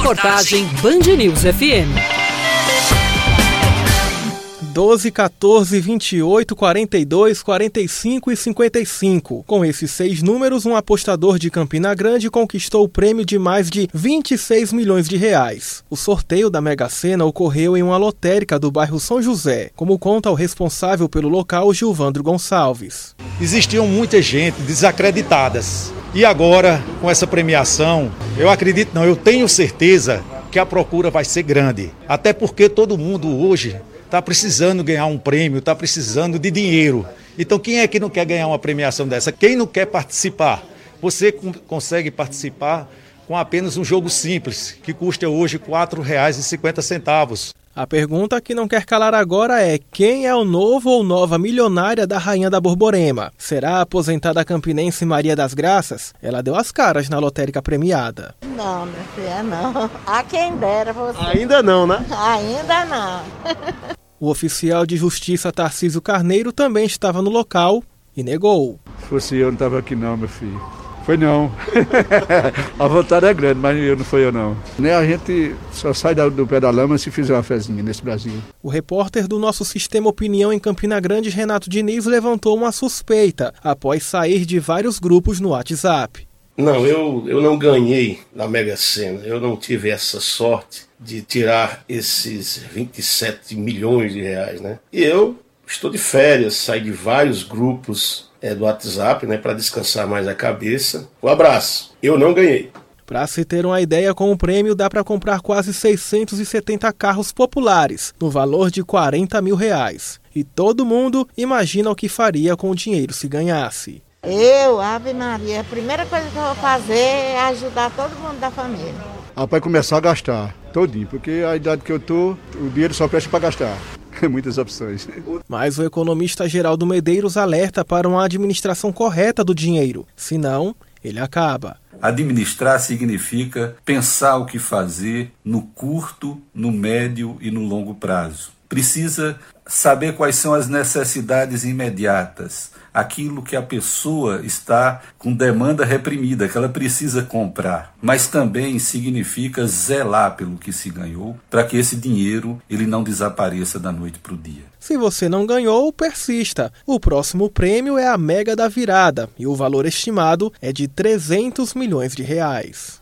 Reportagem Band News FM. 12, 14, 28, 42, 45 e 55. Com esses seis números, um apostador de Campina Grande conquistou o prêmio de mais de 26 milhões de reais. O sorteio da Mega Sena ocorreu em uma lotérica do bairro São José, como conta o responsável pelo local, Gilvandro Gonçalves. Existiam muita gente desacreditadas. E agora, com essa premiação, eu acredito não, eu tenho certeza que a procura vai ser grande. Até porque todo mundo hoje está precisando ganhar um prêmio, está precisando de dinheiro. Então, quem é que não quer ganhar uma premiação dessa? Quem não quer participar? Você consegue participar com apenas um jogo simples, que custa hoje R$ 4,50. A pergunta que não quer calar agora é: quem é o novo ou nova milionária da Rainha da Borborema? Será a aposentada campinense Maria das Graças? Ela deu as caras na lotérica premiada. Não, minha filha, não. A quem dera você. Ainda não, né? Ainda não. O oficial de justiça Tarcísio Carneiro também estava no local e negou. Se fosse eu, não estava aqui não, meu filho. Foi não. a vontade é grande, mas eu não foi eu não. Nem a gente só sai do pé da lama se fizer uma fezinha nesse Brasil. O repórter do nosso Sistema Opinião em Campina Grande, Renato Diniz, levantou uma suspeita após sair de vários grupos no WhatsApp. Não, eu, eu não ganhei na Mega Sena. Eu não tive essa sorte de tirar esses 27 milhões de reais, né? E eu estou de férias, saí de vários grupos é, do WhatsApp, né, para descansar mais a cabeça. Um abraço. Eu não ganhei. Para se ter uma ideia, com o prêmio dá para comprar quase 670 carros populares, no valor de 40 mil reais. E todo mundo imagina o que faria com o dinheiro se ganhasse. Eu, Ave Maria, a primeira coisa que eu vou fazer é ajudar todo mundo da família. Ah, para começar a gastar, todinho, porque a idade que eu tô, o dinheiro só presta para gastar. Muitas opções. Mas o economista Geraldo Medeiros alerta para uma administração correta do dinheiro, senão ele acaba. Administrar significa pensar o que fazer no curto, no médio e no longo prazo. Precisa saber quais são as necessidades imediatas, aquilo que a pessoa está com demanda reprimida, que ela precisa comprar. Mas também significa zelar pelo que se ganhou, para que esse dinheiro ele não desapareça da noite para o dia. Se você não ganhou, persista. O próximo prêmio é a Mega da Virada e o valor estimado é de 300 milhões de reais.